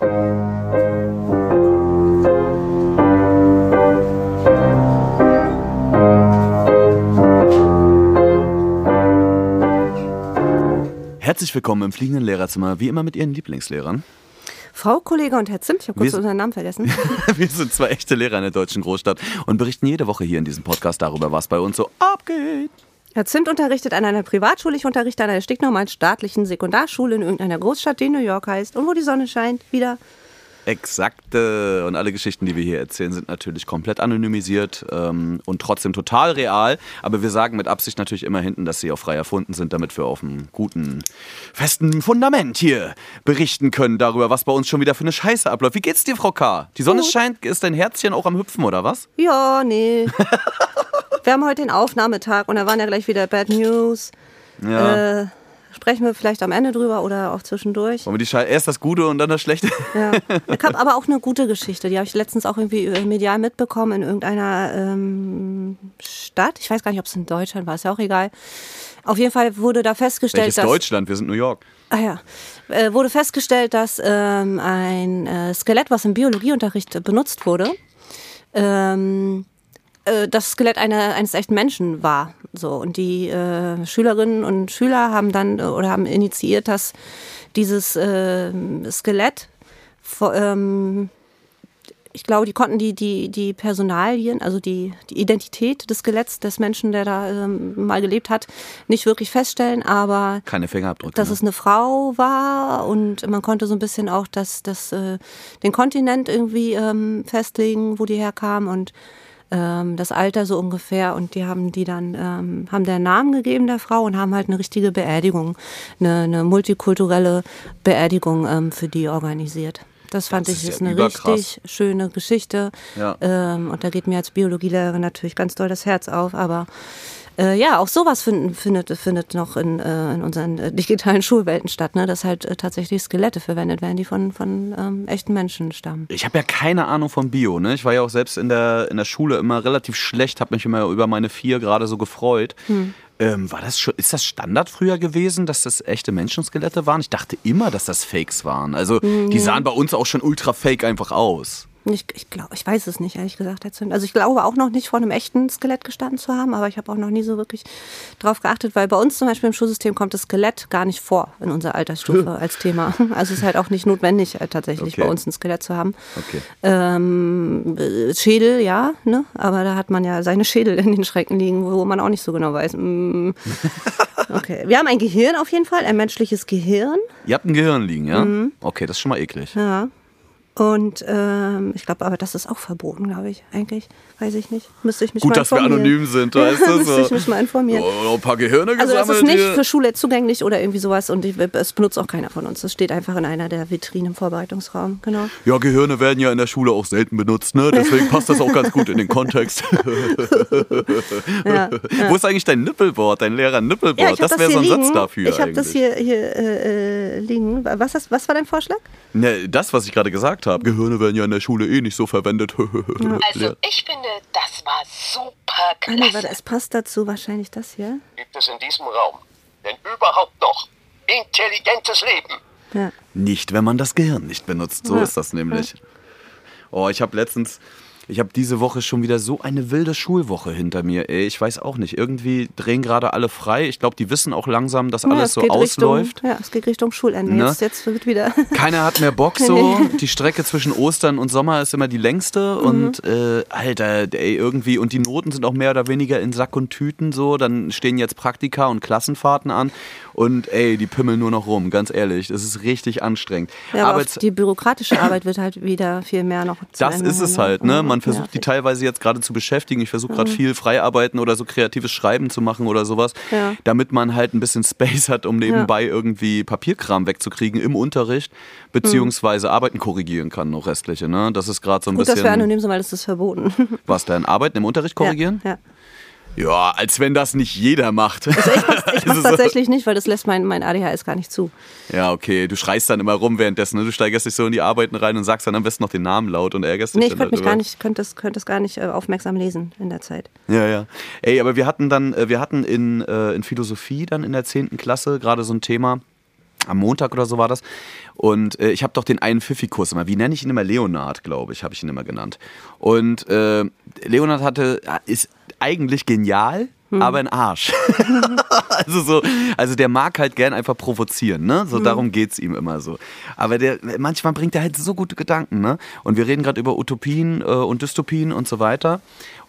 Herzlich willkommen im fliegenden Lehrerzimmer, wie immer mit Ihren Lieblingslehrern. Frau Kollege und Herr Zimt, ich habe kurz unseren Namen vergessen. Wir sind zwei echte Lehrer in der deutschen Großstadt und berichten jede Woche hier in diesem Podcast darüber, was bei uns so abgeht. Herr Zimt unterrichtet an einer Privatschule, ich unterrichte an einer stinknormalen staatlichen Sekundarschule in irgendeiner Großstadt, die New York heißt und wo die Sonne scheint, wieder. Exakte. Und alle Geschichten, die wir hier erzählen, sind natürlich komplett anonymisiert ähm, und trotzdem total real. Aber wir sagen mit Absicht natürlich immer hinten, dass sie auch frei erfunden sind, damit wir auf einem guten, festen Fundament hier berichten können darüber, was bei uns schon wieder für eine Scheiße abläuft. Wie geht's dir, Frau K? Die Sonne Gut. scheint, ist dein Herzchen auch am Hüpfen, oder was? Ja, nee. wir haben heute den Aufnahmetag und da waren ja gleich wieder Bad News. Ja. Äh, sprechen wir vielleicht am Ende drüber oder auch zwischendurch. Wollen wir die erst das Gute und dann das Schlechte? Ja. Ich habe aber auch eine gute Geschichte, die habe ich letztens auch irgendwie äh, medial mitbekommen in irgendeiner ähm, Stadt. Ich weiß gar nicht, ob es in Deutschland war, ist ja auch egal. Auf jeden Fall wurde da festgestellt, Welches dass Deutschland? Wir sind New York. Ah ja. Äh, wurde festgestellt, dass ähm, ein äh, Skelett, was im Biologieunterricht äh, benutzt wurde, ähm, äh, das Skelett einer, eines echten Menschen war. So und die äh, Schülerinnen und Schüler haben dann äh, oder haben initiiert, dass dieses äh, Skelett ähm, ich glaube, die konnten die, die, die Personalien, also die, die Identität des Skeletts des Menschen, der da ähm, mal gelebt hat, nicht wirklich feststellen, aber Keine Fingerabdrücke. dass ne? es eine Frau war und man konnte so ein bisschen auch das, das, äh, den Kontinent irgendwie ähm, festlegen, wo die herkam und ähm, das Alter so ungefähr und die haben die dann ähm, haben der Namen gegeben der Frau und haben halt eine richtige Beerdigung, eine, eine multikulturelle Beerdigung ähm, für die organisiert. Das fand Das ich ist ist ja eine überkrass. richtig schöne Geschichte. Ja. Ähm, und da geht mir als Biologielehrerin natürlich ganz doll das Herz auf. Aber äh, ja, auch sowas find, findet, findet noch in, äh, in unseren äh, digitalen Schulwelten statt, ne? dass halt äh, tatsächlich Skelette verwendet werden, die von, von ähm, echten Menschen stammen. Ich habe ja keine Ahnung vom Bio. Ne? Ich war ja auch selbst in der, in der Schule immer relativ schlecht, habe mich immer über meine vier gerade so gefreut. Ähm, war das schon, ist das Standard früher gewesen, dass das echte Menschenskelette waren? Ich dachte immer, dass das Fakes waren. Also die sahen bei uns auch schon ultra fake einfach aus. Ich, ich glaube, ich weiß es nicht, ehrlich gesagt. Herr Zünd. Also ich glaube auch noch nicht vor einem echten Skelett gestanden zu haben, aber ich habe auch noch nie so wirklich drauf geachtet, weil bei uns zum Beispiel im Schulsystem kommt das Skelett gar nicht vor in unserer Altersstufe als Thema. Also es ist halt auch nicht notwendig, äh, tatsächlich Okay. bei uns ein Skelett zu haben. Okay. Ähm, äh, Schädel, ja, ne? aber da hat man ja seine Schädel in den Schränken liegen, wo man auch nicht so genau weiß. mm. Okay, wir haben ein Gehirn auf jeden Fall, ein menschliches Gehirn. Ihr habt ein Gehirn liegen, ja? Mhm. Okay, das ist schon mal eklig. Ja. Und ähm, ich glaube, aber das ist auch verboten, glaube ich, eigentlich. Weiß ich nicht. Müsste ich mich Gut, mal dass wir informieren. anonym sind, weißt du? Müsste ich mich mal informieren. Oh, ein paar Gehirne Also das gesammelt ist nicht für Schule zugänglich oder irgendwie sowas und es benutzt auch keiner von uns. Das steht einfach in einer der Vitrinen im Vorbereitungsraum, genau. Ja, Gehirne werden ja in der Schule auch selten benutzt, ne? Deswegen passt das auch ganz gut in den Kontext. Ja, Wo ist eigentlich dein Nippelboard, dein Lehrer Nippelboard? Ja, das wäre so ein liegen. Satz dafür Ich habe das hier, hier äh, äh, liegen. Was, hast, was war dein Vorschlag? Ne, das, was ich gerade gesagt habe. Gehirne werden ja in der Schule eh nicht so verwendet. Also ich finde, das war super Ah, nee, warte, klasse. es passt dazu wahrscheinlich das hier. gibt es in diesem Raum denn überhaupt noch intelligentes Leben? Ja. Nicht, wenn man das Gehirn nicht benutzt. So Ja. ist das nämlich. Oh, ich habe letztens, ich habe diese Woche schon wieder so eine wilde Schulwoche hinter mir. Ey, ich weiß auch nicht. Irgendwie drehen gerade alle frei. Ich glaube, die wissen auch langsam, dass Ja, alles es so ausläuft. Richtung, ja, es geht Richtung Schulende. Ne? Jetzt, jetzt wird wieder. Keiner hat mehr Bock so. Die Strecke zwischen Ostern und Sommer ist immer die längste. Mhm. Und äh, Alter, ey, irgendwie, und die Noten sind auch mehr oder weniger in Sack und Tüten so. Dann stehen jetzt Praktika und Klassenfahrten an. Und ey, die pimmeln nur noch rum, ganz ehrlich. Das ist richtig anstrengend. Ja, aber auch die bürokratische Arbeit wird halt wieder viel mehr noch. zu das ist es haben, halt, ne? Man Ja, versucht die richtig. teilweise jetzt gerade zu beschäftigen. Ich versuche gerade viel Freiarbeiten oder so kreatives Schreiben zu machen oder sowas, Ja. damit man halt ein bisschen Space hat, um nebenbei irgendwie Papierkram wegzukriegen im Unterricht, beziehungsweise Arbeiten korrigieren kann, noch restliche, ne? Das ist gerade so ein Gut, dass wir bisschen. anonym sind, weil das ist verboten. Was denn? Arbeiten im Unterricht korrigieren? Ja, ja. Ja, als wenn das nicht jeder macht. Also ich mach's, ich mach's tatsächlich nicht, weil das lässt mein, mein ADHS gar nicht zu. Ja, okay. Du schreist dann immer rum währenddessen. Ne? Du steigerst dich so in die Arbeiten rein und sagst dann am besten noch den Namen laut und ärgerst dich Nee, ich könnte mich gar nicht, könnte das, könnte das gar nicht äh, aufmerksam lesen in der Zeit. Ja, ja. Ey, aber wir hatten dann, äh, wir hatten in, äh, in Philosophie dann in der 10. Klasse gerade so ein Thema. am Montag oder so war das. Und äh, ich habe doch den einen Pfiffi-Kurs immer. Wie nenne ich ihn immer? Leonard, glaube ich, habe ich ihn immer genannt. Und äh, Leonard hatte, ist eigentlich genial, hm. aber ein Arsch. also so, also der mag halt gern einfach provozieren, ne? So hm. darum geht's ihm immer so. Aber der manchmal bringt er halt so gute Gedanken, ne? Und wir reden gerade über Utopien äh, und Dystopien und so weiter.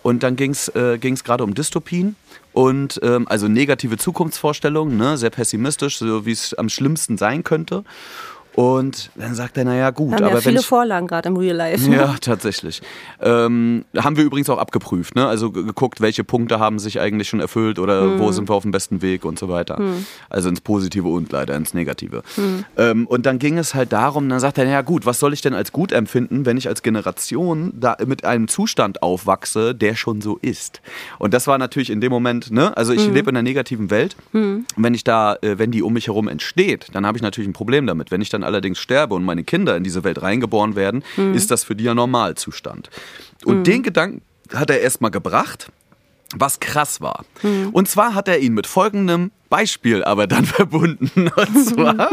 Und dann ging es äh, gerade um Dystopien und ähm, also negative Zukunftsvorstellungen, ne? sehr pessimistisch, so wie es am schlimmsten sein könnte. Und dann sagt er, naja, gut. Haben aber ja viele wenn ich, Vorlagen gerade im Real Life. Ne? Ja, tatsächlich. Ähm, haben wir übrigens auch abgeprüft, ne? Also geguckt, welche Punkte haben sich eigentlich schon erfüllt oder hm. wo sind wir auf dem besten Weg und so weiter. Hm. Also ins Positive und leider ins Negative. Hm. Ähm, und dann ging es halt darum, dann sagt er, naja gut, was soll ich denn als gut empfinden, wenn ich als Generation da mit einem Zustand aufwachse, der schon so ist. Und das war natürlich in dem Moment, ne? Also ich hm. lebe in einer negativen Welt. Hm. Wenn ich da, äh, wenn die um mich herum entsteht, dann habe ich natürlich ein Problem damit. Wenn ich dann allerdings sterbe und meine Kinder in diese Welt reingeboren werden, mhm. ist das für die ja Normalzustand. Und mhm. den Gedanken hat er erstmal gebracht, was krass war. Mhm. Und zwar hat er ihn mit folgendem Beispiel aber dann verbunden. Und zwar,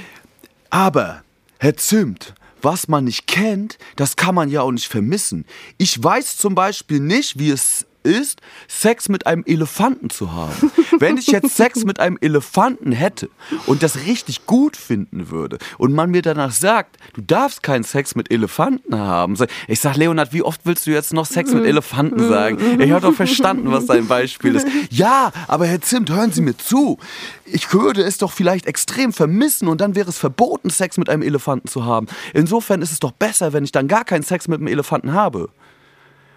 aber Herr Zimt, was man nicht kennt, das kann man ja auch nicht vermissen. Ich weiß zum Beispiel nicht, wie es ist, Sex mit einem Elefanten zu haben. Wenn ich jetzt Sex mit einem Elefanten hätte und das richtig gut finden würde und man mir danach sagt, du darfst keinen Sex mit Elefanten haben. Ich sag, Leonard, wie oft willst du jetzt noch Sex mit Elefanten sagen? Ich habe doch verstanden, was dein Beispiel ist. Ja, aber Herr Zimt, hören Sie mir zu. Ich würde es doch vielleicht extrem vermissen und dann wäre es verboten, Sex mit einem Elefanten zu haben. Insofern ist es doch besser, wenn ich dann gar keinen Sex mit einem Elefanten habe.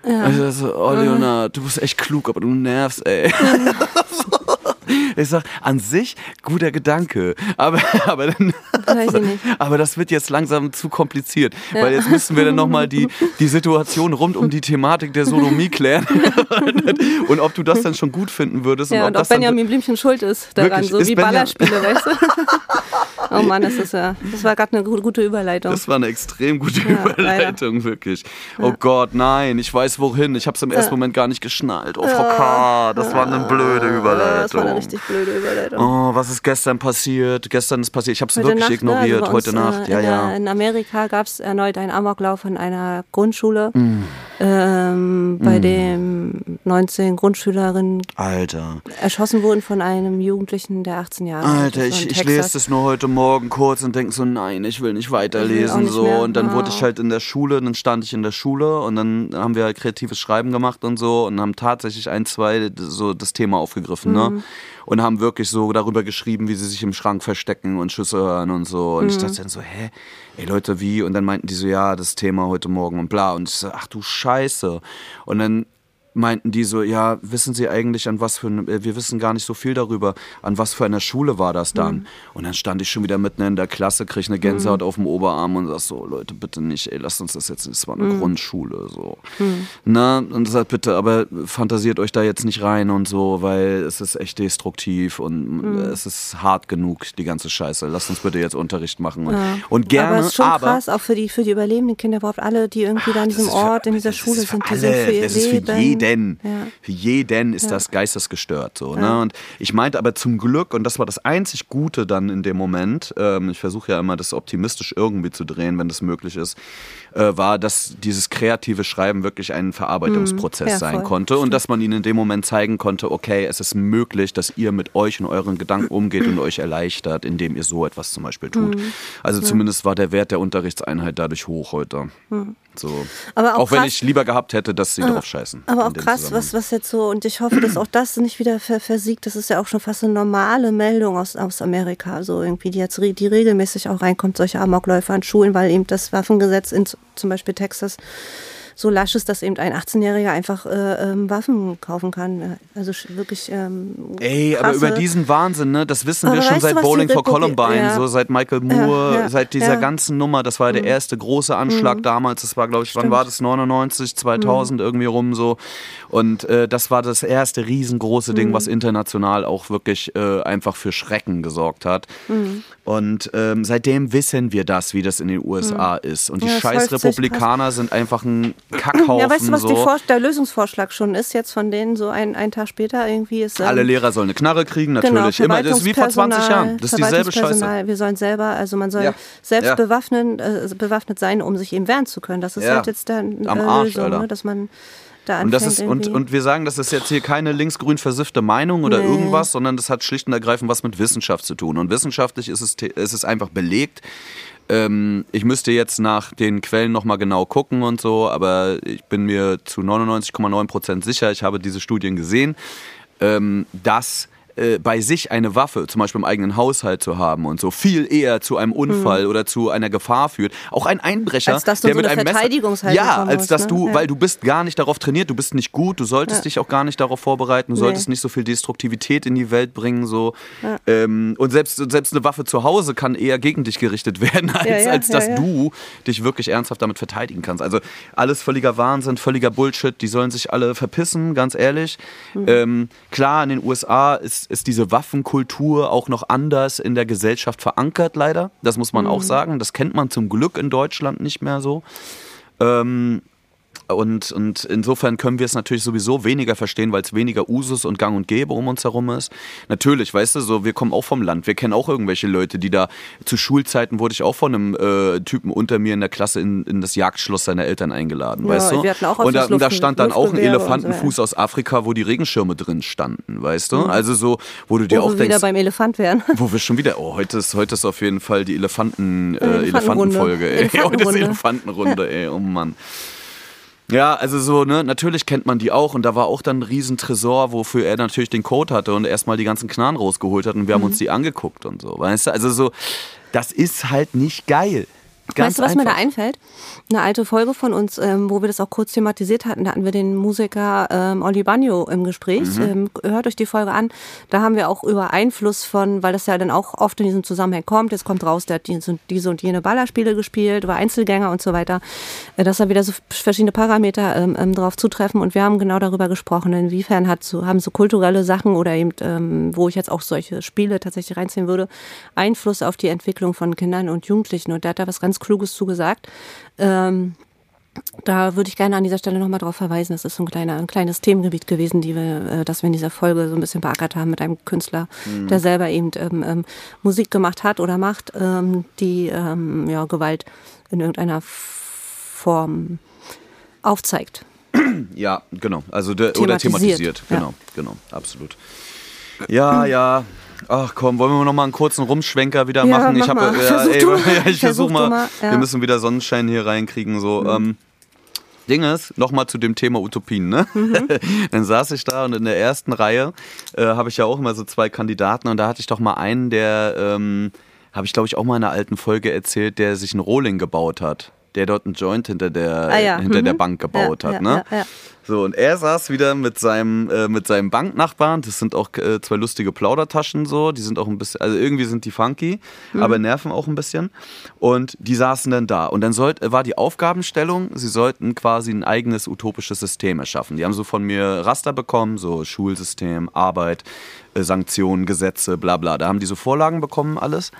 Ja. Also so, oh Leonard, du bist echt klug, aber du nervst, ey. Ich sag, an sich guter Gedanke, aber aber dann, aber das wird jetzt langsam zu kompliziert, ja. weil jetzt müssen wir dann nochmal die die Situation rund um die Thematik der Sodomie klären und ob du das dann schon gut finden würdest ja, und, ob, und ob Benjamin Blümchen schuld ist daran, wirklich, so wie Ballerspiele, weißt du? Oh Mann, das ist ja, das war gerade eine gute Überleitung. Das war eine extrem gute ja, Überleitung, leider. wirklich. Oh Gott, nein, ich weiß wohin. Ich habe es im ersten Moment gar nicht geschnallt. Oh, Frau K., das war eine blöde Überleitung. Das war eine richtig blöde Überleitung. Oh, was ist gestern passiert? Gestern ist passiert. Ich habe es wirklich Nacht, ne, ignoriert. Ne? Heute Nacht, ja, in, ja. In Amerika gab es erneut einen Amoklauf in einer Grundschule, mm. ähm, bei mm. dem 19 Grundschülerinnen Alter. erschossen wurden von einem Jugendlichen, der 18 Jahre alt ist. Alter, ich, ich lese das nur heute Morgen kurz und denke so, nein, ich will nicht weiterlesen. Will so. Mehr. Und dann wurde ich halt in der Schule, dann stand ich in der Schule und dann haben wir halt kreatives Schreiben gemacht und so und haben tatsächlich ein, zwei so das Thema aufgegriffen. Ne? Mhm. Ne? und haben wirklich so darüber geschrieben, wie sie sich im Schrank verstecken und Schüsse hören und so. Und mhm. ich dachte dann so, hä, ey Leute, wie? Und dann meinten die so, ja, das Thema heute Morgen und bla. Und ich so, ach du Scheiße. Und dann meinten die so, ja, wissen Sie eigentlich an was für, äh, wir wissen gar nicht so viel darüber, an was für einer Schule war das dann? Mhm. Und dann stand ich schon wieder mitten in der Klasse, krieg eine Gänsehaut mhm. auf dem Oberarm und sag so, Leute, bitte nicht, ey, lasst uns das jetzt, das war eine mhm. Grundschule, so. Mhm. Na, und sagt bitte, aber fantasiert euch da jetzt nicht rein und so, weil es ist echt destruktiv und mhm. es ist hart genug, die ganze Scheiße. Lasst uns bitte jetzt Unterricht machen. Und, ja. und gerne, aber es ist schon aber, krass, auch für die, für die überlebenden Kinder, überhaupt alle, die irgendwie ach, da an diesem Ort, für, in dieser Schule sind, die sind für ihr Leben. Für jeden ja. für jeden ist ja. das geistesgestört. So, ne? Und ich meinte aber zum Glück, und das war das einzig Gute dann in dem Moment, ähm, ich versuche ja immer das optimistisch irgendwie zu drehen, wenn das möglich ist, äh, war, dass dieses kreative Schreiben wirklich ein Verarbeitungsprozess mhm. sein konnte und dass man ihnen in dem Moment zeigen konnte, okay, es ist möglich, dass ihr mit euch und euren Gedanken umgeht und euch erleichtert, indem ihr so etwas zum Beispiel tut. Mhm. Also zumindest war der Wert der Unterrichtseinheit dadurch hoch heute. Mhm. So. Aber auch, auch krass, wenn ich lieber gehabt hätte, dass sie ah, drauf scheißen. Aber auch krass, was, was jetzt so, und ich hoffe, dass auch das nicht wieder versiegt. Das ist ja auch schon fast eine normale Meldung aus, aus Amerika, so irgendwie, die jetzt die regelmäßig auch reinkommt, solche Amokläufer an Schulen, weil eben das Waffengesetz in zum Beispiel Texas so lasch ist, dass eben ein 18-Jähriger einfach äh, ähm, Waffen kaufen kann. Also wirklich. Ähm, Ey, aber über diesen Wahnsinn, ne? Das wissen aber wir schon seit Bowling for Columbine, ja. so seit Michael Moore, ja, ja, seit dieser ganzen Nummer. Das war der mhm. erste große Anschlag mhm. damals. Das war, glaube ich, Stimmt. wann war das? 99, 2000 mhm. irgendwie rum so. Und äh, das war das erste riesengroße Ding, mhm. was international auch wirklich äh, einfach für Schrecken gesorgt hat. Mhm. Und ähm, seitdem wissen wir das, wie das in den USA mhm. ist. Und die scheiß Republikaner sind einfach ein Kackhaufen. Ja, weißt du, was so. der Lösungsvorschlag schon ist jetzt von denen so ein, ein Tag später irgendwie ist. ähm, Alle Lehrer sollen eine Knarre kriegen, Genau, natürlich. Immer, das ist wie vor 20 Verwaltungspersonal- Jahren. Das ist dieselbe Scheiße. Wir sollen selber, also man soll Ja. selbst Ja. bewaffnen, äh, bewaffnet sein, um sich eben wehren zu können. Das ist Ja. halt jetzt dann Am äh, Arsch, Lösung, ne? dass man da Und, anfängt das ist, und, und wir sagen, das ist jetzt hier keine linksgrün versiffte Meinung oder Nee. irgendwas, sondern das hat schlicht und ergreifend was mit Wissenschaft zu tun. Und wissenschaftlich ist es, ist es einfach belegt. Ähm, ich müsste jetzt nach den Quellen nochmal genau gucken und so, aber ich bin mir zu 99,9 Prozent sicher, ich habe diese Studien gesehen, ähm, dass äh, bei sich eine Waffe, zum Beispiel im eigenen Haushalt zu haben und so, viel eher zu einem Unfall oder zu einer Gefahr führt. Auch ein Einbrecher, Mhm. Als dass du der so mit eine einem Messer, Verteidigungshaltung ja, als dass ne? du, Ja. weil du bist gar nicht darauf trainiert, du bist nicht gut, du solltest Ja. dich auch gar nicht darauf vorbereiten, du solltest Nee. nicht so viel Destruktivität in die Welt bringen, so. Ähm, und selbst, selbst eine Waffe zu Hause kann eher gegen dich gerichtet werden, als, Ja, ja, als ja, dass ja. du dich wirklich ernsthaft damit verteidigen kannst. Also alles völliger Wahnsinn, völliger Bullshit, die sollen sich alle verpissen, ganz ehrlich. Mhm. Ähm, klar, in den USA ist, ist diese Waffenkultur auch noch anders in der Gesellschaft verankert, leider. Das muss man auch Mhm. sagen. Das kennt man zum Glück in Deutschland nicht mehr so. Ähm, und, und insofern können wir es natürlich sowieso weniger verstehen, weil es weniger Usus und Gang und Gäbe um uns herum ist. Natürlich, weißt du, so wir kommen auch vom Land. Wir kennen auch irgendwelche Leute, die da zu Schulzeiten wurde ich auch von einem äh, Typen unter mir in der Klasse in, in das Jagdschloss seiner Eltern eingeladen, Ja, weißt du? und da, und da Luft- stand dann auch ein so, Elefantenfuß aus Afrika, wo die Regenschirme drin standen, weißt du? Also so, wo du dir Mhm. Wo auch wir wieder denkst, beim Elefant wären. wo wir schon wieder, oh, heute ist, heute ist auf jeden Fall die Elefanten, äh, Elefantenrunde. Elefantenfolge, ey. Heute ist Elefantenrunde. Elefantenrunde, ey, oh Mann. Ja, also so, ne, natürlich kennt man die auch und da war auch dann ein Riesentresor, wofür er natürlich den Code hatte und erstmal die ganzen Knarren rausgeholt hat und wir haben Mhm. uns die angeguckt und so, weißt du? Also so, das ist halt nicht geil. Ganz weißt du, was mir da einfach. einfällt? Eine alte Folge von uns, ähm, wo wir das auch kurz thematisiert hatten, da hatten wir den Musiker ähm, Oli Bagno im Gespräch. Mhm. Ähm, hört euch die Folge an. Da haben wir auch über Einfluss von, weil das ja dann auch oft in diesem Zusammenhang kommt, jetzt kommt raus, der hat diese, diese und jene Ballerspiele gespielt, über Einzelgänger und so weiter, äh, dass da wieder so verschiedene Parameter ähm, ähm, drauf zutreffen. Und wir haben genau darüber gesprochen, inwiefern hat so, haben so kulturelle Sachen oder eben, ähm, wo ich jetzt auch solche Spiele tatsächlich reinziehen würde, Einfluss auf die Entwicklung von Kindern und Jugendlichen. Und der hat da was ganz Kluges zugesagt. Ähm, da würde ich gerne an dieser Stelle nochmal drauf verweisen. Das ist so ein, kleiner, ein kleines Themengebiet gewesen, die wir, äh, das wir in dieser Folge so ein bisschen beackert haben mit einem Künstler, der selber eben ähm, ähm, Musik gemacht hat oder macht, ähm, die ähm, ja, Gewalt in irgendeiner Form aufzeigt. Ja, genau. Also der, oder Thematisiert, thematisiert. ja. Genau, genau, absolut. Ja, ja. Ach komm, wollen wir noch mal einen kurzen Rumschwenker wieder Ja, machen? mach ich habe, mal. ja, Versuch ey, mal. ja, ich versuch Versuch mal. mal, ja. Mhm. Wir müssen wieder Sonnenschein hier reinkriegen. So, ähm, Ding ist, nochmal zu dem Thema Utopien, ne? Mhm. Dann saß ich da und in der ersten Reihe äh, habe ich ja auch immer so zwei Kandidaten und da hatte ich doch mal einen, der, ähm, habe ich glaube ich auch mal in einer alten Folge erzählt, der sich einen Rohling gebaut hat. Der dort einen Joint hinter der, Ah ja, hinter der mhm. Bank gebaut Ja, hat, ja, ne? So, und er saß wieder mit seinem, äh, mit seinem Banknachbarn. Das sind auch äh, zwei lustige Plaudertaschen so. Die sind auch ein bisschen, also irgendwie sind die funky, aber nerven auch ein bisschen. Und die saßen dann da. Und dann sollt, war die Aufgabenstellung, sie sollten quasi ein eigenes utopisches System erschaffen. Die haben so von mir Raster bekommen, so Schulsystem, Arbeit, äh, Sanktionen, Gesetze, bla bla. Da haben die so Vorlagen bekommen, alles.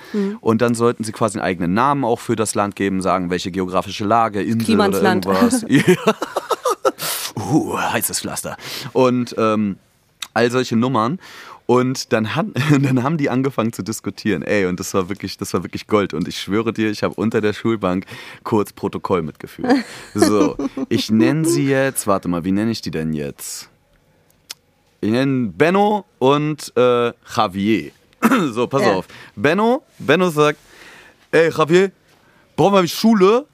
Und dann sollten sie quasi einen eigenen Namen auch für das Land geben, sagen, welche geografische Lage, Insel oder irgendwas. Ja. Uh, heißes Pflaster. Und ähm, all solche Nummern. Und dann, hat, dann haben die angefangen zu diskutieren. Ey, und das war wirklich, das war wirklich Gold. Und ich schwöre dir, ich habe unter der Schulbank kurz Protokoll mitgeführt. So, ich nenne sie jetzt, warte mal, wie nenne ich die denn jetzt? Ich nenne Benno und äh, Javier. So, pass Ja. auf. Benno, Benno sagt, ey Javier, brauchen wir Schule?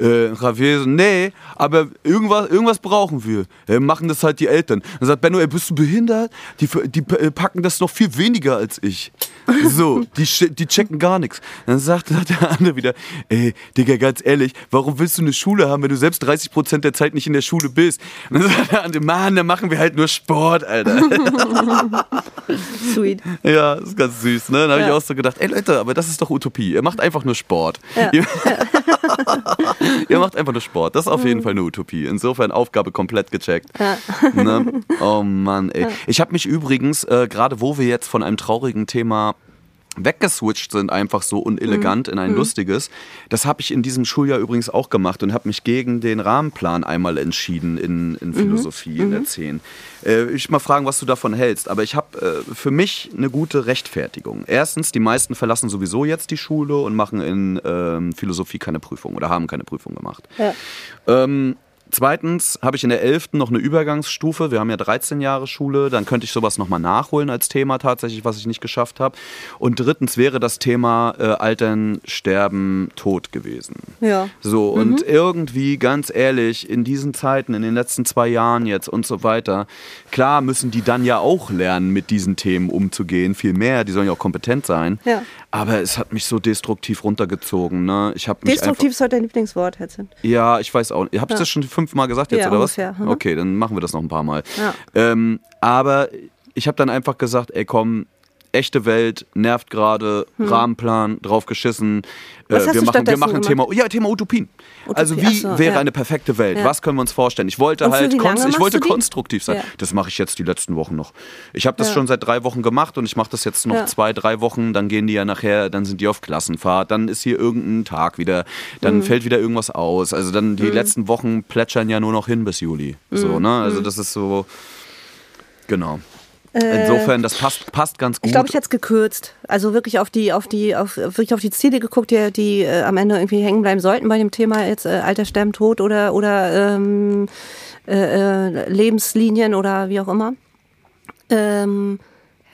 Äh, Javier so, nee, aber irgendwas, irgendwas brauchen wir. Äh, machen das halt die Eltern. Dann sagt Benno, ey, bist du behindert? Die, die äh, packen das noch viel weniger als ich. So, die, die checken gar nichts. Dann sagt der andere wieder, ey, Digga, ganz ehrlich, warum willst du eine Schule haben, wenn du selbst 30% der Zeit nicht in der Schule bist? Und dann sagt der andere, Mann, dann machen wir halt nur Sport, Alter. Sweet. Ja, ist ganz süß, ne? Dann habe ich Ja. auch so gedacht, ey Leute, aber das ist doch Utopie. Ihr macht einfach nur Sport. Ihr, ihr macht einfach nur Sport. Das ist auf jeden Fall eine Utopie. Insofern Aufgabe komplett gecheckt. Ne? Oh Mann, ey. Ich habe mich übrigens, äh, gerade wo wir jetzt von einem traurigen Thema weggeswitcht sind, einfach so unelegant in ein lustiges. Das habe ich in diesem Schuljahr übrigens auch gemacht und habe mich gegen den Rahmenplan einmal entschieden in, in Philosophie in der 10. Äh, ich mal fragen, was du davon hältst. Aber ich habe äh, für mich eine gute Rechtfertigung. Erstens, die meisten verlassen sowieso jetzt die Schule und machen in ähm, Philosophie keine Prüfung oder haben keine Prüfung gemacht. Ja. Ähm, zweitens habe ich in der 11. noch eine Übergangsstufe. Wir haben ja 13 Jahre Schule. Dann könnte ich sowas nochmal nachholen als Thema tatsächlich, was ich nicht geschafft habe. Und drittens wäre das Thema äh, Altern, Sterben, Tod gewesen. Ja. So, und irgendwie, ganz ehrlich, in diesen Zeiten, in den letzten zwei Jahren jetzt und so weiter, klar müssen die dann ja auch lernen, mit diesen Themen umzugehen, viel mehr, die sollen ja auch kompetent sein. Ja. Aber es hat mich so destruktiv runtergezogen. Ne? Ich mich Destruktiv ist heute dein Lieblingswort, Hetzin. ja, ich weiß auch nicht. Habe ich Ja. das schon fünfmal gesagt jetzt, Ja, oder ungefähr, was? mhm. Okay, dann machen wir das noch ein paar Mal. Ja. Ähm, aber ich habe dann einfach gesagt, ey komm, echte Welt, nervt gerade, Rahmenplan, drauf geschissen. Hm. Äh, wir machen, wir machen Thema, ja, Thema Utopien. Utopie, Also wie so, wäre ja. eine perfekte Welt? Ja. Was können wir uns vorstellen? Ich wollte halt konst- ich wollte konstruktiv sein. Ja. Das mache ich jetzt die letzten Wochen noch. Ich habe das schon seit drei Wochen gemacht und ich mache das jetzt noch zwei, drei Wochen. Dann gehen die ja nachher, dann sind die auf Klassenfahrt, dann ist hier irgendein Tag wieder, dann Mhm. fällt wieder irgendwas aus. Also dann die letzten Wochen plätschern ja nur noch hin bis Juli. Mhm. So, ne? Also das ist so, genau. Insofern, das passt, passt ganz gut. Äh, Ich glaube, ich hätte es gekürzt. Also wirklich auf die, auf die, auf wirklich auf die Ziele geguckt, die, die äh, am Ende irgendwie hängen bleiben sollten bei dem Thema jetzt äh, Alter, Sterben, Tod oder oder ähm, äh, äh, Lebenslinien oder wie auch immer. Ähm,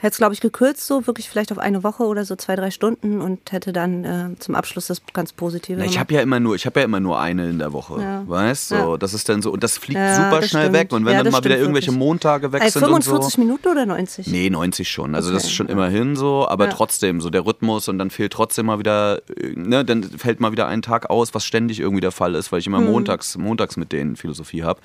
hätte es, glaube ich, gekürzt, so wirklich vielleicht auf eine Woche oder so zwei, drei Stunden und hätte dann äh, zum Abschluss das ganz Positive Na, ich habe ja immer nur, ich habe ja immer nur eine in der Woche, Ja. weißt? So, Ja. das ist dann so und das fliegt Ja, super das schnell stimmt. weg und wenn dann das mal wieder irgendwelche wirklich. Montage weg Ey, sind und 45 so. Minuten oder 90? Nee, 90 schon. Also das Okay, ist schon immerhin so, aber trotzdem so der Rhythmus und dann fehlt trotzdem mal wieder, äh, ne, dann fällt mal wieder ein Tag aus, was ständig irgendwie der Fall ist, weil ich immer Mhm. montags, montags mit denen Philosophie habe.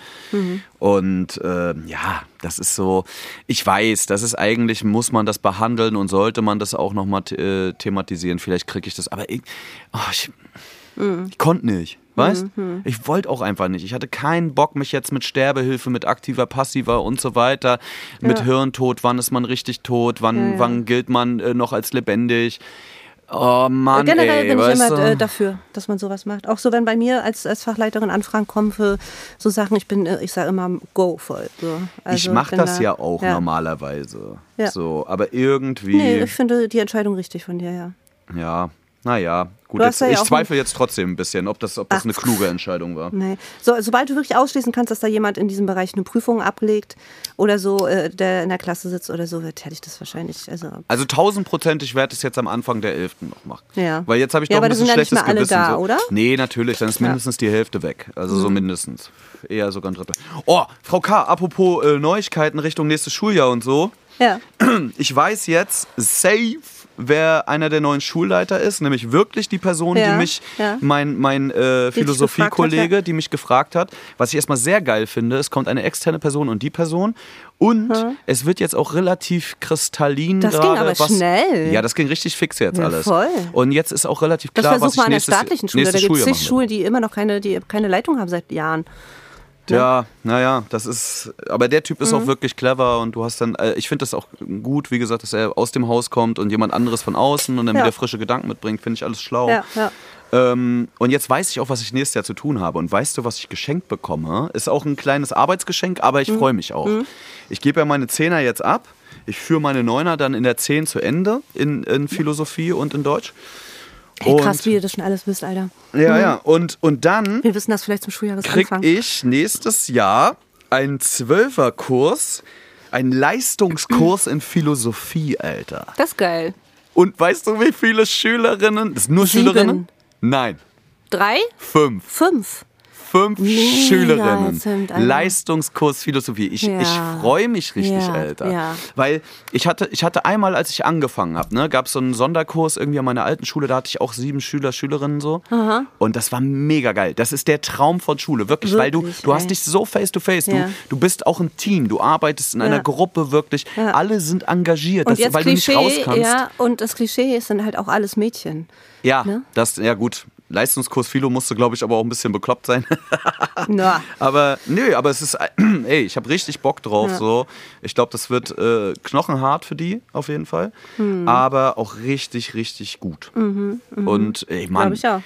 Und äh, ja, das ist so, ich weiß, das ist eigentlich, muss man das behandeln und sollte man das auch nochmal äh, thematisieren. Vielleicht kriege ich das, aber ich, oh, ich, Mhm. ich konnte nicht. Weißt? Ich wollte auch einfach nicht. Ich hatte keinen Bock, mich jetzt mit Sterbehilfe, mit aktiver, passiver und so weiter, mit Ja. Hirntod, wann ist man richtig tot, wann, Ja, ja. wann gilt man äh, noch als lebendig. Oh Mann, Generell ey, bin ich immer du? äh, dafür, dass man sowas macht. Auch so, wenn bei mir als, als Fachleiterin Anfragen kommen für so Sachen, ich bin, äh, ich sage immer go voll. So. Also ich mache das da- ja auch ja. normalerweise. Ja. So, aber irgendwie, Nee, ich finde die Entscheidung richtig von dir, ja. ja, naja, gut, jetzt, ja ich zweifle jetzt trotzdem ein bisschen, ob das, ob das Ach. eine kluge Entscheidung war. Nee. So, sobald du wirklich ausschließen kannst, dass da jemand in diesem Bereich eine Prüfung ablegt oder so, äh, der in der Klasse sitzt oder so, wird hätte ich das wahrscheinlich. Also, Also tausendprozentig werde ich es jetzt am Anfang der 11. noch machen. Ja. Weil jetzt habe ich Ja, doch aber ein bisschen sind ja nicht schlechtes mehr alle Gewissen. da, so. oder? Nee, natürlich, dann ist mindestens die Hälfte weg. Also so mindestens. Eher sogar ein Drittel. Oh, Frau K., apropos äh, Neuigkeiten Richtung nächstes Schuljahr und so. ja. Ich weiß jetzt safe, wer einer der neuen Schulleiter ist, nämlich wirklich die Person, Ja, die mich, ja. mein, mein äh, Philosophiekollege, die mich gefragt hat. Was ich erstmal sehr geil finde, es kommt eine externe Person und die Person. Und es wird jetzt auch relativ kristallin Das ging gerade, aber was, schnell. Ja, das ging richtig fix jetzt alles. voll. Und jetzt ist auch relativ Das klar, was versuch ich mal an der nächstes, staatlichen Schule. Da nächstes gibt es zig Schulen, die immer noch keine, die keine Leitung haben seit Jahren. Ja, naja, das ist, aber der Typ ist Mhm. auch wirklich clever und du hast dann, äh, ich finde das auch gut, wie gesagt, dass er aus dem Haus kommt und jemand anderes von außen und dann Ja. wieder frische Gedanken mitbringt, finde ich alles schlau. Ja, ja. Ähm, und jetzt weiß ich auch, was ich nächstes Jahr zu tun habe. Und weißt du, was ich geschenkt bekomme? Ist auch ein kleines Arbeitsgeschenk, aber Mhm. ich freue mich auch. Ich gebe ja meine Zehner jetzt ab. Ich führe meine Neuner dann in der 10 zu Ende in, in Philosophie und in Deutsch. Hey, krass, Und- wie ihr das schon alles wisst, Alter. Ja, ja. Und, und dann Wir wissen das vielleicht zum krieg Schuljahresanfang. ich nächstes Jahr einen Zwölferkurs, einen Leistungskurs in Philosophie, Alter. Das ist geil. Und weißt du, wie viele Schülerinnen? Das sind nur Sieben. Schülerinnen? Nein, Drei? fünf. Fünf? Fünf Mega, Schülerinnen. sind Leistungskurs Philosophie. Ich, Ja. ich freue mich richtig, Ja, Alter. ja. Weil ich hatte, ich hatte einmal, als ich angefangen habe, ne, gab es so einen Sonderkurs irgendwie an meiner alten Schule, da hatte ich auch sieben Schüler, Schülerinnen so. Und das war mega geil. Das ist der Traum von Schule, wirklich, weil du, Wirklich, du hast dich so face to face. Du, du bist auch ein Team, du arbeitest in einer. Gruppe wirklich. Alle sind engagiert, das, weil Klischee, du nicht raus kannst. ja, und das Klischee ist dann halt auch alles Mädchen. Ja, Ne? das, ja gut. Leistungskurs Philo musste, glaube ich, aber auch ein bisschen bekloppt sein. Na, aber nö, aber es ist, ey, ich habe richtig Bock drauf. Ja. So, ich glaube, das wird äh, knochenhart für die auf jeden Fall, Hm. aber auch richtig, richtig gut. Und ey, Mann, Mhm, ich auch.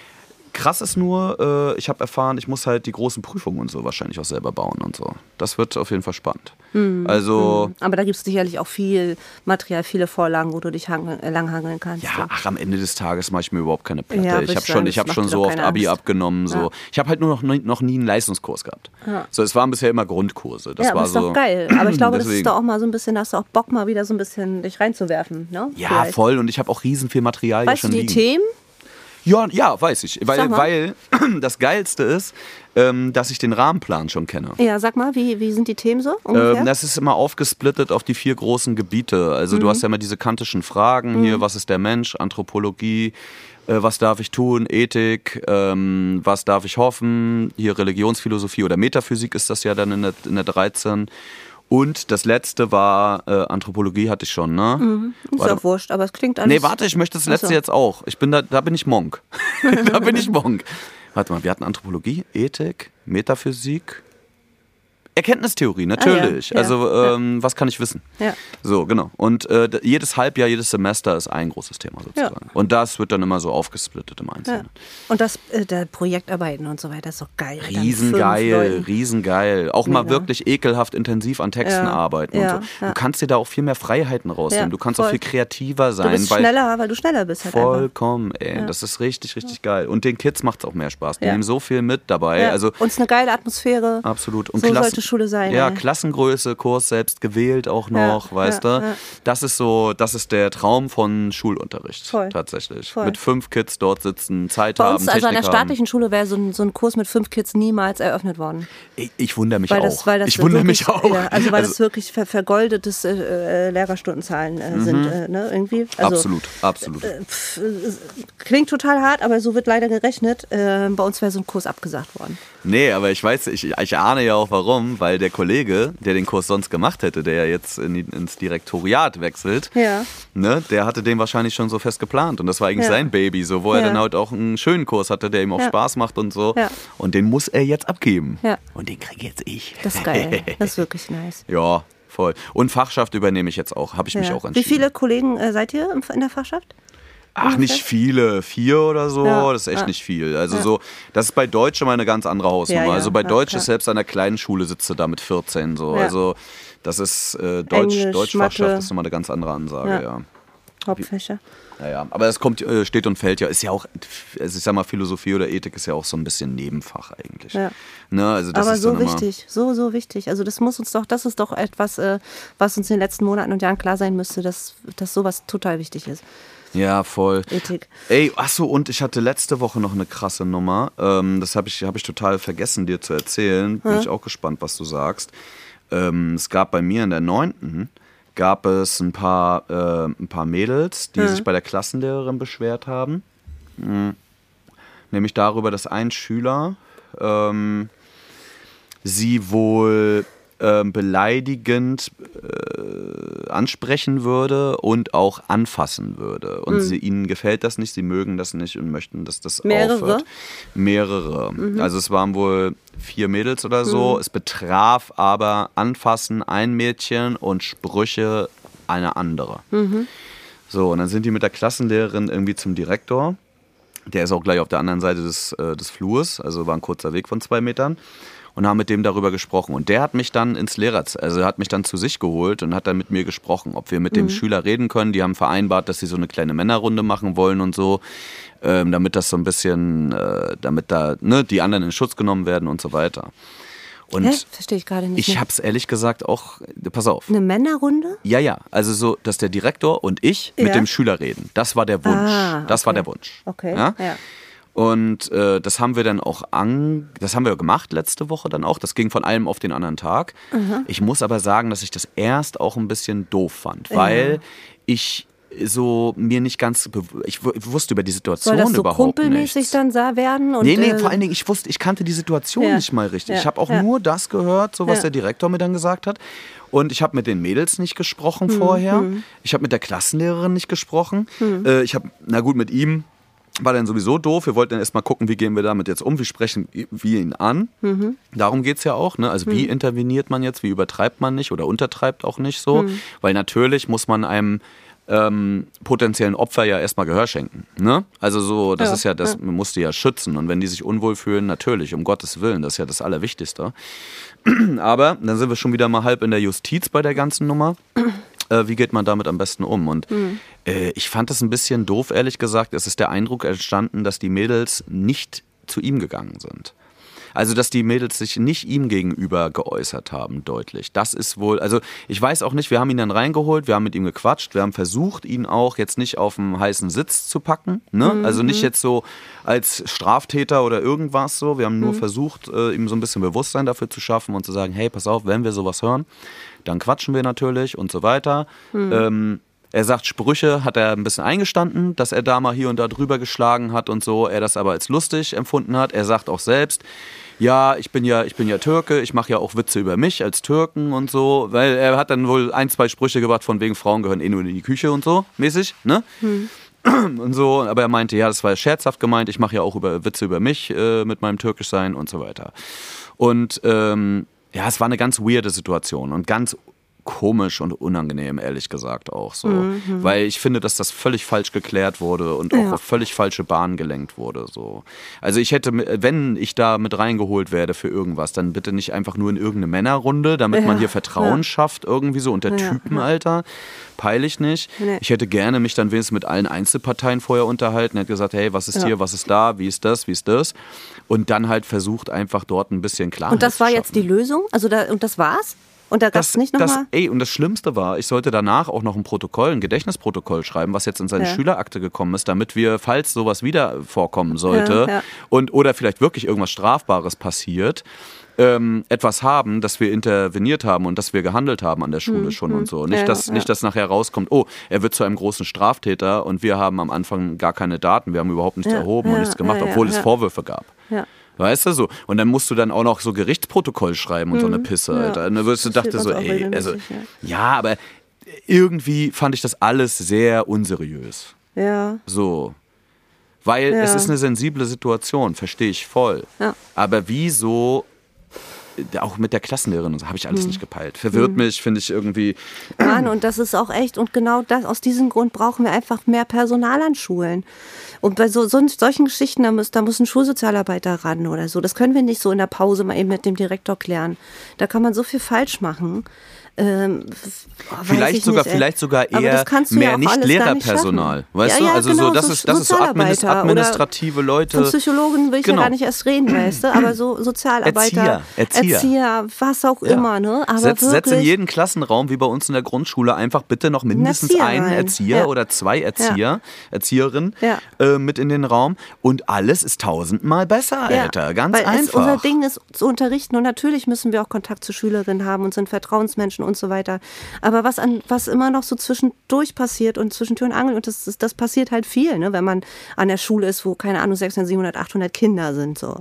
Krass ist nur, äh, ich habe erfahren, ich muss halt die großen Prüfungen und so wahrscheinlich auch selber bauen und so. Das wird auf jeden Fall spannend. Mhm, Also Aber da gibt es sicherlich auch viel Material, viele Vorlagen, wo du dich hang- äh, langhangeln kannst. Ja, ach, am Ende des Tages mache ich mir überhaupt keine Platte. Ja, ich habe schon, ich das hab schon so oft Abi Angst. abgenommen. So. Ja. Ich habe halt nur noch, nie- noch nie einen Leistungskurs gehabt. Ja. So, es waren bisher immer Grundkurse. Das ja, aber war ist so. doch geil. Aber ich glaube, das ist doch auch mal so ein bisschen, da hast du auch Bock, mal wieder so ein bisschen dich reinzuwerfen. Ne? Ja, Vielleicht. voll. Und ich habe auch riesen viel Material hier Weißt du schon die liegen. Themen? Ja, ja, weiß ich. Weil, weil das Geilste ist, ähm, dass ich den Rahmenplan schon kenne. Ja, sag mal, wie, wie sind die Themen so? Ähm, das ist immer aufgesplittet auf die vier großen Gebiete. Also Mhm. du hast ja immer diese kantischen Fragen hier, was ist der Mensch, Anthropologie, äh, was darf ich tun, Ethik, ähm, was darf ich hoffen, hier Religionsphilosophie oder Metaphysik ist das ja dann in der, in der 13. Und das letzte war äh, Anthropologie hatte ich schon, ne? ist Warte- doch wurscht, aber es klingt alles. Nee, warte, ich möchte das letzte so. jetzt auch. Ich bin da, da bin ich Monk. da bin ich Monk. Warte mal, wir hatten Anthropologie, Ethik, Metaphysik, Erkenntnistheorie, natürlich. Ah, ja, also, ähm, was kann ich wissen? Ja. So, genau. Und äh, jedes Halbjahr, jedes Semester ist ein großes Thema sozusagen. Und das wird dann immer so aufgesplittet im. Einzelnen. Und das äh, der Projektarbeiten und so weiter ist doch geil. Riesengeil, riesengeil. Auch mal Mega. wirklich ekelhaft intensiv an Texten arbeiten ja, und so. ja. Du kannst dir da auch viel mehr Freiheiten rausnehmen. Du kannst auch voll. viel kreativer Du sein. bist weil schneller, weil du schneller bist halt einfach. Vollkommen, ey. Das ist richtig, richtig geil. Und den Kids macht es auch mehr Spaß. Die nehmen so viel mit dabei. Also und es ist eine geile Atmosphäre. absolut. Und so Klassen- sollte Schule sein. Ja, ey. Klassengröße, Kurs selbst gewählt auch noch, Ja, weißt ja, du? ja. Das ist so, das ist der Traum von Schulunterricht. Voll. Tatsächlich. Voll. Mit fünf Kids dort sitzen, Zeit Bei haben, uns, also an der haben. staatlichen Schule, wäre so ein, so ein Kurs mit fünf Kids niemals eröffnet worden. Ich, ich wundere mich Weil auch. das, weil das ich wundere wirklich, mich auch. Also weil das wirklich ver vergoldetes äh, äh, Lehrerstundenzahlen äh, sind, äh, ne, irgendwie. Also, absolut, absolut. Äh, pff, äh, klingt total hart, aber so wird leider gerechnet. Äh, bei uns wäre so ein Kurs abgesagt worden. Nee, aber ich weiß, ich, ich ahne ja auch warum, weil der Kollege, der den Kurs sonst gemacht hätte, der ja jetzt in, ins Direktoriat wechselt, Ja. ne, der hatte den wahrscheinlich schon so fest geplant. Und das war eigentlich Ja. sein Baby, so, wo er dann halt auch einen schönen Kurs hatte, der ihm auch. Spaß macht und so. Und den muss er jetzt abgeben. Und den kriege jetzt ich. Das ist geil. Das ist wirklich nice. ja, voll. Und Fachschaft übernehme ich jetzt auch, habe ich mich auch Wie entschieden. viele Kollegen äh, seid ihr in der Fachschaft? Ach, nicht viele. Vier oder so, Ja, das ist echt ja. nicht viel. Also so, das ist bei Deutsch mal eine ganz andere Hausnummer. Ja, ja, also bei ja, Deutsch ist selbst an der kleinen Schule sitzt du da mit 14 so. Ja. Also das ist äh, Deutsch, Englisch, Deutschfachschaft Mathe. ist nochmal eine ganz andere Ansage, Ja. ja. Hauptfächer. Naja, aber es kommt, äh, steht und fällt ja, ist ja auch, ich sag mal, Philosophie oder Ethik ist ja auch so ein bisschen Nebenfach eigentlich. Ja. Ne, also das Aber ist so immer, wichtig, so, so wichtig. Also das muss uns doch, das ist doch etwas, äh, was uns in den letzten Monaten und Jahren klar sein müsste, dass, dass sowas total wichtig ist. Ja, voll. Ethik. Ey, ach so, und ich hatte letzte Woche noch eine krasse Nummer. Ähm, das habe ich, hab ich total vergessen, dir zu erzählen. Bin ich auch gespannt, was du sagst. Ähm, es gab bei mir in der neunten gab es ein paar, äh, ein paar Mädels, die sich bei der Klassenlehrerin beschwert haben. Mhm. Nämlich darüber, dass ein Schüler ähm, sie wohl ähm, beleidigend äh, ansprechen würde und auch anfassen würde. Und sie, ihnen gefällt das nicht, sie mögen das nicht und möchten, dass das Mehrere? aufhört. Mehrere. Also es waren wohl vier Mädels oder so. Es betraf aber Anfassen ein Mädchen und Sprüche eine andere. So, und dann sind die mit der Klassenlehrerin irgendwie zum Direktor. Der ist auch gleich auf der anderen Seite des, äh, des Flurs, also war ein kurzer Weg von zwei Metern. Und haben mit dem darüber gesprochen. Und der hat mich dann ins Lehrerzimmer, also hat mich dann zu sich geholt und hat dann mit mir gesprochen, ob wir mit dem Schüler reden können. Die haben vereinbart, dass sie so eine kleine Männerrunde machen wollen und so, ähm, damit das so ein bisschen, äh, damit da ne, die anderen in Schutz genommen werden und so weiter. Und Hä? Verstehe ich gerade nicht. ich mehr. hab's ehrlich gesagt auch, pass auf. Eine Männerrunde? Ja, ja. Also so, dass der Direktor und ich mit Ja. dem Schüler reden. Das war der Wunsch. Ah, Das war okay. der Wunsch. Okay, Ja? ja. Und äh, das haben wir dann auch an, das haben wir gemacht letzte Woche dann auch. Das ging von einem auf den anderen Tag. Ich muss aber sagen, dass ich das erst auch ein bisschen doof fand, weil ich so mir nicht ganz, ich wu- wusste über die Situation Soll das so überhaupt kumpelmäßig nichts. dann sah werden? Und, Nee, nee, äh, vor allen Dingen, ich wusste, ich kannte die Situation Ja. nicht mal richtig. Ja, Ich habe auch ja. nur das gehört, so was Ja. der Direktor mir dann gesagt hat. Und ich habe mit den Mädels nicht gesprochen Mhm, vorher. Ich habe mit der Klassenlehrerin nicht gesprochen. Mhm. Äh, ich habe, na gut, mit ihm war dann sowieso doof. Wir wollten dann erstmal gucken, wie gehen wir damit jetzt um, wie sprechen wir ihn an. Mhm. Darum geht es ja auch. Ne? Also wie interveniert man jetzt, wie übertreibt man nicht oder untertreibt auch nicht so. Mhm. Weil natürlich muss man einem ähm, potenziellen Opfer ja erstmal Gehör schenken. Ne? Also so, das Ja, ist ja, das ja. man muss die ja schützen. Und wenn die sich unwohl fühlen, natürlich, um Gottes Willen, das ist ja das Allerwichtigste. Aber dann sind wir schon wieder mal halb in der Justiz bei der ganzen Nummer. Äh, wie geht man damit am besten um? Und äh, ich fand das ein bisschen doof, ehrlich gesagt. Es ist der Eindruck entstanden, dass die Mädels nicht zu ihm gegangen sind. Also, dass die Mädels sich nicht ihm gegenüber geäußert haben, deutlich. Das ist wohl, also ich weiß auch nicht, wir haben ihn dann reingeholt, wir haben mit ihm gequatscht, wir haben versucht, ihn auch jetzt nicht auf einen heißen Sitz zu packen. Ne? Also nicht jetzt so als Straftäter oder irgendwas so. Wir haben nur versucht, äh, ihm so ein bisschen Bewusstsein dafür zu schaffen und zu sagen, hey, pass auf, wenn wir sowas hören, dann quatschen wir natürlich und so weiter. Ähm, er sagt, Sprüche hat er ein bisschen eingestanden, dass er da mal hier und da drüber geschlagen hat und so, er das aber als lustig empfunden hat. Er sagt auch selbst, ja, ich bin ja, ich bin ja Türke, ich mache ja auch Witze über mich als Türken und so, weil er hat dann wohl ein, zwei Sprüche gebracht von wegen Frauen gehören eh nur in die Küche und so, mäßig, ne? Und so, aber er meinte, ja, das war scherzhaft gemeint, ich mache ja auch über, Witze über mich äh, mit meinem Türkisch sein und so weiter. Und ähm, ja, es war eine ganz weirde Situation und ganz komisch und unangenehm, ehrlich gesagt auch so. Weil ich finde, dass das völlig falsch geklärt wurde und auch Ja. auf völlig falsche Bahn gelenkt wurde. So. Also ich hätte, wenn ich da mit reingeholt werde für irgendwas, dann bitte nicht einfach nur in irgendeine Männerrunde, damit man Ja, hier Vertrauen ja. schafft irgendwie so unter Typen, ja. Alter. Peil ich nicht. Nee. Ich hätte gerne mich dann wenigstens mit allen Einzelparteien vorher unterhalten, hätte gesagt, hey, was ist hier, was ist da, wie ist das, wie ist das? Und dann halt versucht einfach dort ein bisschen Klarheit Und das war jetzt die. Lösung? Also da, und das war's? Und da gab es Das, nicht nochmal? ey, und das Schlimmste war, ich sollte danach auch noch ein Protokoll, ein Gedächtnisprotokoll schreiben, was jetzt in seine Ja. Schülerakte gekommen ist, damit wir, falls sowas wieder vorkommen sollte Ja, ja. und oder vielleicht wirklich irgendwas Strafbares passiert, ähm, etwas haben, dass wir interveniert haben und dass wir gehandelt haben an der Schule schon und so. Nicht, Mhm, dass, nicht, dass nachher rauskommt, oh, er wird zu einem großen Straftäter und wir haben am Anfang gar keine Daten, wir haben überhaupt nichts erhoben und nichts gemacht, obwohl es. Vorwürfe gab. Ja. Weißt du so? Und dann musst du dann auch noch so Gerichtsprotokoll schreiben und so eine Pisse, Mhm. Ja, Alter. Und dann wirst du das dachte so, ey, also, ja, aber irgendwie fand ich das alles sehr unseriös. Ja. So. Weil Ja. es ist eine sensible Situation, verstehe ich voll. Ja. Aber wieso, auch mit der Klassenlehrerin, und so, habe ich Mhm. alles nicht gepeilt. Verwirrt mich, finde ich irgendwie. Mann, und das ist auch echt, und genau das, aus diesem Grund brauchen wir einfach mehr Personal an Schulen. Und bei so, so solchen Geschichten, da muss, da muss ein Schulsozialarbeiter ran oder so. Das können wir nicht so in der Pause mal eben mit dem Direktor klären. Da kann man so viel falsch machen. Ähm, weiß Vielleicht ich sogar, nicht, vielleicht sogar eher ja mehr auch nicht Lehrerpersonal. schaffen. weißt Ja, du? ja, also genau, so, das so ist, das ist so administ administrative Leute. Von Psychologen will ich Genau. ja gar nicht erst reden, weißt du? Aber so Sozialarbeiter, Erzieher, Erzieher. was auch Ja. immer, ne? Aber setz, wirklich, setz in jeden Klassenraum, wie bei uns in der Grundschule, einfach bitte noch mindestens Erzieher einen rein. Erzieher Ja. oder zwei Erzieher, Erzieherinnen Ja. äh, mit in den Raum und alles ist tausendmal besser, Ja, Alter. Ganz weil Es, einfach. unser Ding ist zu unterrichten und natürlich müssen wir auch Kontakt zu Schülerinnen haben und sind Vertrauensmenschen und so weiter. Aber was, an, was immer noch so zwischendurch passiert und zwischen Tür und Angel, und das, das, das passiert halt viel, ne, wenn man an der Schule ist, wo, keine Ahnung, 600, 700, 800 Kinder sind. So.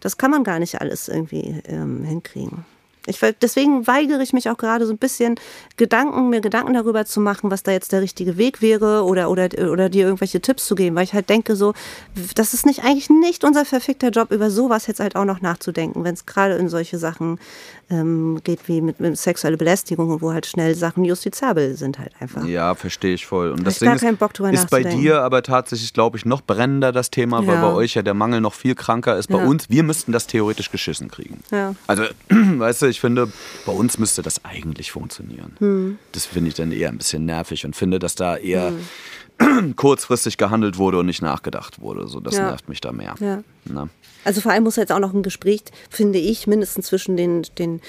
Das kann man gar nicht alles irgendwie ähm, hinkriegen. Ich, deswegen weigere ich mich auch gerade so ein bisschen Gedanken, mir Gedanken darüber zu machen, was da jetzt der richtige Weg wäre oder, oder, oder dir irgendwelche Tipps zu geben, weil ich halt denke so, das ist nicht eigentlich nicht unser verfickter Job, über sowas jetzt halt auch noch nachzudenken, wenn es gerade in solche Sachen ähm, geht wie mit, mit sexuelle Belästigung und wo halt schnell Sachen justiziabel sind halt einfach. Ja, verstehe ich voll. Und das ich Ding ist, keinen Bock, drüber ist bei dir aber tatsächlich, glaube ich, noch brennender das Thema, weil Ja. bei euch ja der Mangel noch viel kranker ist. Bei Ja. uns, wir müssten das theoretisch geschissen kriegen. Ja. Also, weißt du, ich finde, bei uns müsste das eigentlich funktionieren. Hm. Das finde ich dann eher ein bisschen nervig und finde, dass da eher kurzfristig gehandelt wurde und nicht nachgedacht wurde. So, das Ja. nervt mich da mehr. Ja. Ne? Also vor allem muss jetzt auch noch ein Gespräch, finde ich, mindestens zwischen den, den,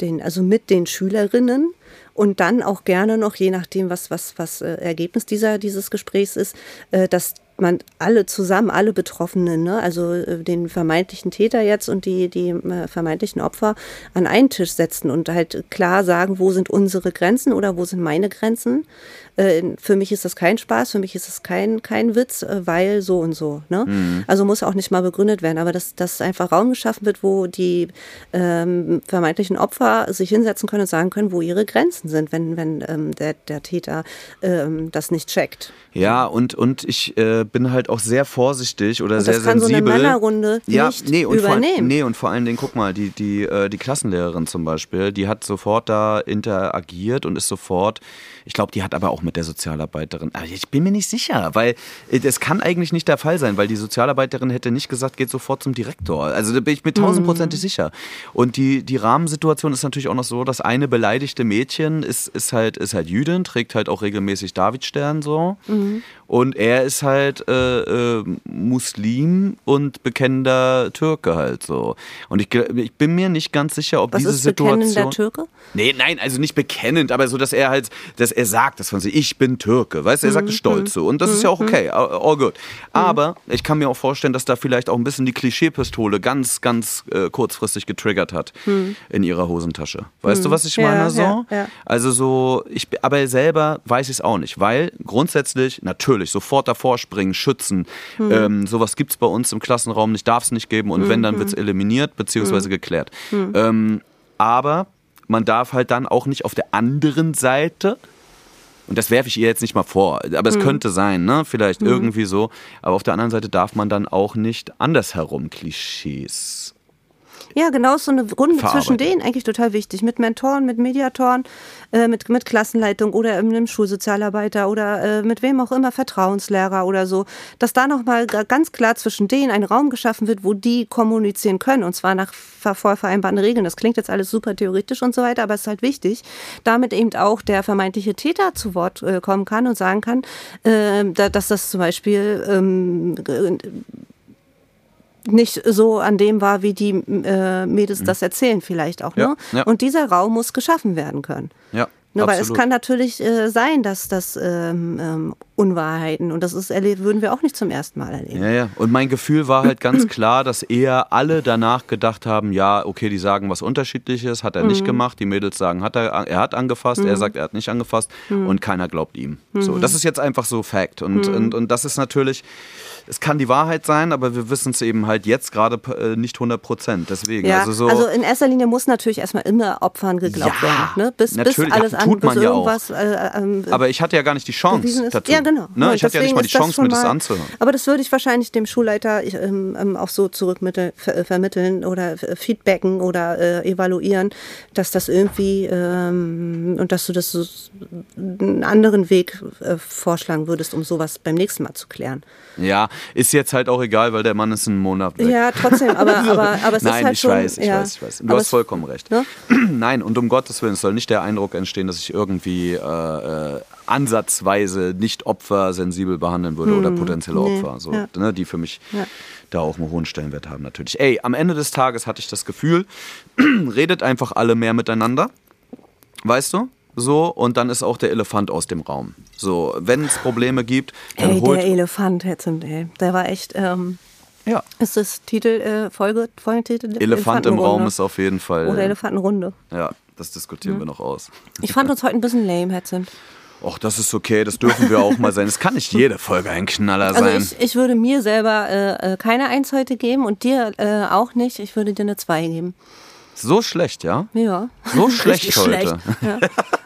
den, also mit den Schülerinnen und dann auch gerne noch, je nachdem, was, was, was äh, Ergebnis dieser, dieses Gesprächs ist, äh, dass man alle zusammen, alle Betroffenen, ne, also äh, den vermeintlichen Täter jetzt und die, die äh, vermeintlichen Opfer an einen Tisch setzen und halt klar sagen, wo sind unsere Grenzen oder wo sind meine Grenzen. Äh, für mich ist das kein Spaß, für mich ist das kein, kein Witz, äh, weil so und so. Ne? Also muss auch nicht mal begründet werden, aber dass, dass einfach Raum geschaffen wird, wo die ähm, vermeintlichen Opfer sich hinsetzen können und sagen können, wo ihre Grenzen sind, wenn, wenn ähm, der, der Täter ähm, das nicht checkt. Ja, und, und ich äh, bin halt auch sehr vorsichtig oder Und sehr das kann sensibel. so eine Männerrunde ja, nicht nee, und Vor, übernehmen. nee, und vor allen Dingen, guck mal, die, die, äh, die Klassenlehrerin zum Beispiel, die hat sofort da interagiert und ist sofort, ich glaube, die hat aber auch mit der Sozialarbeiterin, aber ich bin mir nicht sicher, weil äh, das kann eigentlich nicht der Fall sein, weil die Sozialarbeiterin hätte nicht gesagt, geht sofort zum Direktor. Also da bin ich mir tausendprozentig sicher. Und die, die Rahmensituation ist natürlich auch noch so, dass eine beleidigte Mädchen ist, ist, halt, ist halt Jüdin, trägt halt auch regelmäßig Davidstern so. Und er ist halt äh, äh, Muslim und bekennender Türke halt so. Und ich, ich bin mir nicht ganz sicher, ob Was diese ist bekennender Situation. Türke? Nee, nein, also nicht bekennend, aber so, dass er halt, dass er sagt das von sich, ich bin Türke, weißt du, er Mhm, sagt es stolz so. Und das ist ja auch okay, all good. Aber ich kann mir auch vorstellen, dass da vielleicht auch ein bisschen die Klischeepistole ganz, ganz äh, kurzfristig getriggert hat in ihrer Hosentasche. Weißt du, was ich Mhm. Ja, meine so? ja, ja. Also so, ich, aber selber weiß ich es auch nicht, weil grundsätzlich natürlich sofort davor springen, schützen, Hm. ähm, sowas gibt es bei uns im Klassenraum nicht, darf es nicht geben und wenn, dann wird es eliminiert bzw. geklärt. Ähm, aber man darf halt dann auch nicht auf der anderen Seite und das werfe ich ihr jetzt nicht mal vor, aber es Hm. könnte sein, ne? Vielleicht irgendwie so. Aber auf der anderen Seite darf man dann auch nicht andersherum Klischees. Ja, genau, so eine Runde zwischen denen eigentlich total wichtig. Mit Mentoren, mit Mediatoren, äh, mit, mit Klassenleitung oder einem Schulsozialarbeiter oder äh, mit wem auch immer, Vertrauenslehrer oder so. Dass da nochmal ganz klar zwischen denen ein Raum geschaffen wird, wo die kommunizieren können und zwar nach ver- vorher vereinbarten Regeln. Das klingt jetzt alles super theoretisch und so weiter, aber es ist halt wichtig, damit eben auch der vermeintliche Täter zu Wort äh, kommen kann und sagen kann, äh, da, dass das zum Beispiel ähm, nicht so an dem war, wie die äh, Mädels das erzählen vielleicht auch. Mhm. Ja, Ne? ja. Und dieser Raum muss geschaffen werden können. Ja. Ne, weil es kann natürlich äh, sein, dass das ähm, ähm, Unwahrheiten und das ist erlebt, würden wir auch nicht zum ersten Mal erleben. Ja, ja. Und mein Gefühl war halt ganz klar, dass eher alle danach gedacht haben, ja, okay, die sagen was Unterschiedliches, hat er Mhm. nicht gemacht. Die Mädels sagen, hat er, er hat angefasst, er sagt, er hat nicht angefasst Mhm. und keiner glaubt ihm. So, das ist jetzt einfach so Fact. Und, und, und das ist natürlich, es kann die Wahrheit sein, aber wir wissen es eben halt jetzt gerade äh, nicht 100 Prozent. Deswegen, Ja, also so. also in erster Linie muss natürlich erstmal immer Opfern geglaubt Ja, werden, ne? bis, bis alles ja, an, tut bis man ja auch. irgendwas. Äh, ähm, aber ich hatte ja gar nicht die Chance dazu. Ja, genau. Ne? Und Ich hatte ja nicht mal die Chance, mir das anzuhören. Aber das würde ich wahrscheinlich dem Schulleiter ähm, ähm, auch so zurückmittel, ver, vermitteln oder äh, feedbacken oder äh, evaluieren, dass das irgendwie ähm, und dass du das so einen anderen Weg äh, vorschlagen würdest, um sowas beim nächsten Mal zu klären. Ja, ist jetzt halt auch egal, weil der Mann ist einen Monat weg. Ja, trotzdem, aber, aber, aber es Nein, ist halt ich schon. weiß, ich ja. weiß, ich weiß. Du Aber hast vollkommen recht. Ne? Nein, und um Gottes Willen, es soll nicht der Eindruck entstehen, dass ich irgendwie äh, äh, ansatzweise nicht Opfer sensibel behandeln würde oder potenzielle Hm, nee, Opfer, so, ja. ne, die für mich Ja. da auch einen hohen Stellenwert haben natürlich. Ey, am Ende des Tages hatte ich das Gefühl, redet einfach alle mehr miteinander, weißt du? So, und dann ist auch der Elefant aus dem Raum. So, wenn es Probleme gibt, dann Ey, holt. der Elefant ey, der war echt. Ähm, ja. ist das Titel, äh, Folge, Folgentitel? Elefant im Raum ist auf jeden Fall. Oder äh, Elefantenrunde. Ja, das diskutieren wir noch aus. Ich fand uns heute ein bisschen lame, Hetzend. Och, das ist okay, das dürfen wir auch mal sein. Es kann nicht jede Folge ein Knaller Also sein. ich, ich würde mir selber äh, äh, keine Eins heute geben und dir äh, auch nicht. Ich würde dir eine Zwei geben. So schlecht, ja? Ja. So schlecht heute. schlecht. Ja.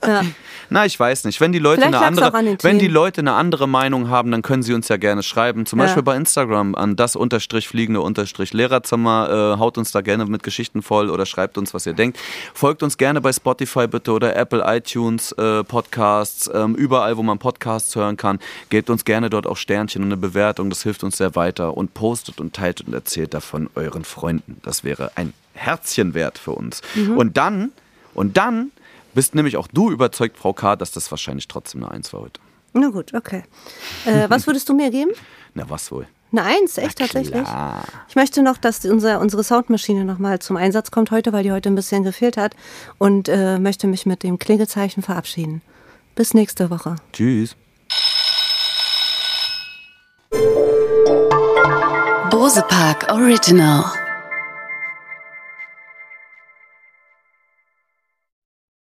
Ja. Na, ich weiß nicht. Wenn die Leute Vielleicht eine andere, wenn die. Leute eine andere Meinung haben, dann können sie uns ja gerne schreiben. Zum Ja. Beispiel bei Instagram an das unterstrich fliegende unterstrich Lehrerzimmer. Äh, haut uns da gerne mit Geschichten voll oder schreibt uns, was ihr denkt. Folgt uns gerne bei Spotify bitte oder Apple iTunes äh, Podcasts, ähm, überall, wo man Podcasts hören kann. Gebt uns gerne dort auch Sternchen und eine Bewertung. Das hilft uns sehr weiter. Und postet und teilt und erzählt davon euren Freunden. Das wäre ein Herzchen wert für uns. Mhm. Und dann, und dann bist nämlich auch du überzeugt, Frau K., dass das wahrscheinlich trotzdem eine Eins war heute. Na gut, okay. Äh, was würdest du mir geben? Na, was wohl? Eine Eins, echt Na tatsächlich? klar. Ich möchte noch, dass unser, unsere Soundmaschine nochmal zum Einsatz kommt heute, weil die heute ein bisschen gefehlt hat. Und äh, möchte mich mit dem Klingelzeichen verabschieden. Bis nächste Woche. Tschüss. Bose Park Original.